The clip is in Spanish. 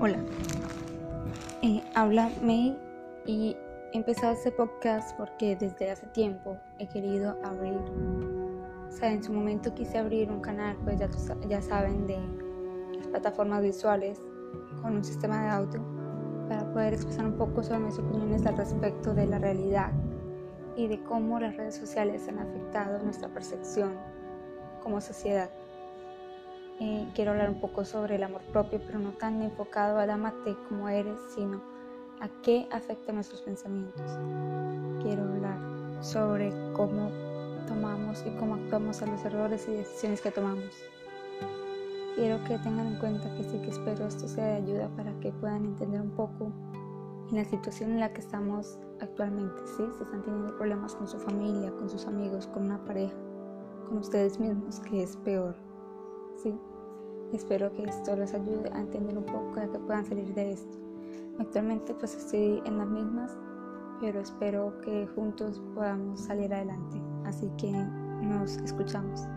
Hola, eh, habla May y he empezado este podcast porque desde hace tiempo he querido abrir, o sea, en su momento quise abrir un canal, pues ya, ya saben, de las plataformas visuales con un sistema de audio para poder expresar un poco sobre mis opiniones al respecto de la realidad y de cómo las redes sociales han afectado nuestra percepción como sociedad. Eh, quiero hablar un poco sobre el amor propio, pero no tan enfocado al amate como eres, sino a qué afecta nuestros pensamientos. Quiero hablar sobre cómo tomamos y cómo actuamos a los errores y decisiones que tomamos. Quiero que tengan en cuenta que sí que espero esto sea de ayuda para que puedan entender un poco en la situación en la que estamos actualmente, ¿sí? Si están teniendo problemas con su familia, con sus amigos, con una pareja, con ustedes mismos, que es peor, ¿sí? Espero que esto les ayude a entender un poco, a que puedan salir de esto. Actualmente pues estoy en las mismas, pero espero que juntos podamos salir adelante. Así que nos escuchamos.